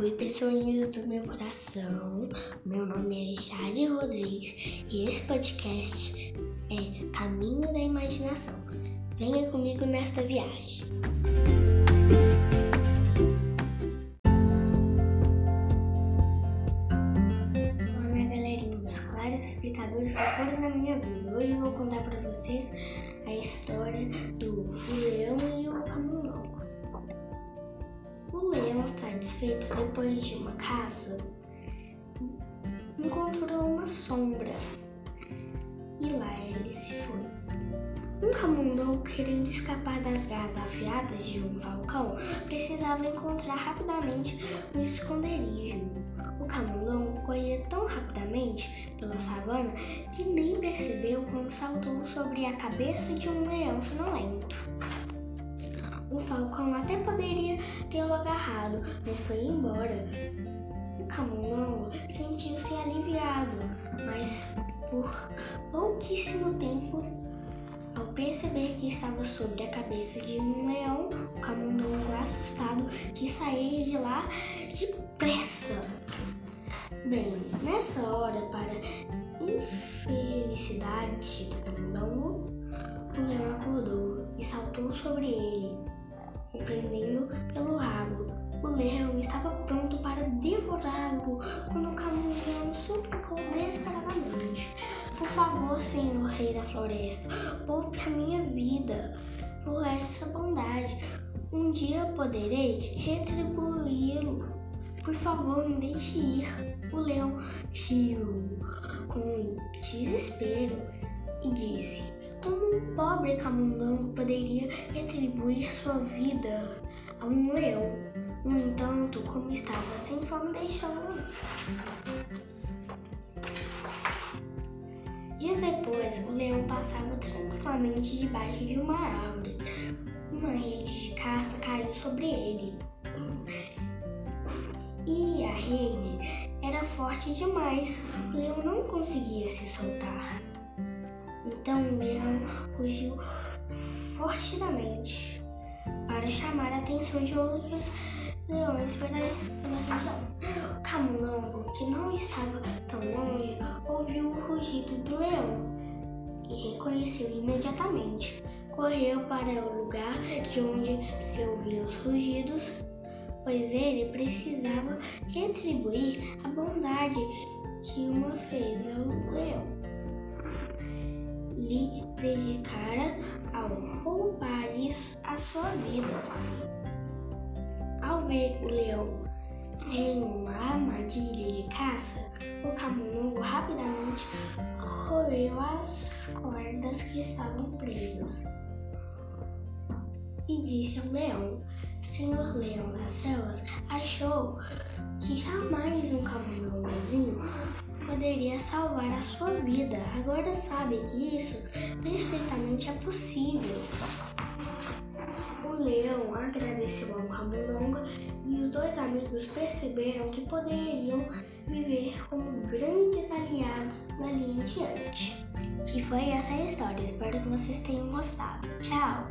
Oi, pessoinhas do meu coração. Meu nome é Jade Rodrigues e esse podcast é Caminho da Imaginação. Venha comigo nesta viagem. Olá, minha galerinha dos claros explicadores fatores na minha vida. Hoje eu vou contar para vocês a história do leão e o camundongo. O leão, satisfeito depois de uma caça, encontrou uma sombra e lá ele se foi. Um camundongo, querendo escapar das garras afiadas de um falcão, precisava encontrar rapidamente um esconderijo. O camundongo corria tão rapidamente pela savana que nem percebeu quando saltou sobre a cabeça de um leão sonolento. O falcão até poderia tê-lo agarrado, mas foi embora. O camundongo sentiu-se aliviado, mas por pouquíssimo tempo, ao perceber que estava sobre a cabeça de um leão, o camundongo assustado quis sair de lá depressa. Bem, nessa hora, para infelicidade do camundongo, o leão acordou e saltou sobre ele prendendo pelo rabo. O leão estava pronto para devorá-lo quando o camundongo suplicou desesperadamente: Por favor, senhor rei da floresta, poupe a minha vida por essa bondade. Um dia poderei retribuí-lo. Por favor, me deixe ir. O leão riu com desespero e disse: como um pobre camundongo poderia retribuir sua vida a um leão? No entanto, como estava sem fome, deixou-o Dias depois, o leão passava tranquilamente debaixo de uma árvore. Uma rede de caça caiu sobre ele. E a rede era forte demais. O leão não conseguia se soltar. Então leão rugiu fortemente para chamar a atenção de outros leões pela, pela região. O camundongo, que não estava tão longe, ouviu o rugido do leão e reconheceu imediatamente. Correu para o lugar de onde se ouviam os rugidos, pois ele precisava retribuir a bondade que uma fez ao leão lhe dedicara ao poupar-lhe a sua vida. Ao ver o leão em uma armadilha de caça, o camundongo rapidamente roeu as cordas que estavam presas e disse ao leão: Senhor Leão das Selvas, achou que jamais um camundongozinho poderia salvar a sua vida. Agora sabe que isso perfeitamente é possível. O leão agradeceu ao camundongo e os dois amigos perceberam que poderiam viver como grandes aliados dali em diante. E foi essa a história. Espero que vocês tenham gostado. Tchau!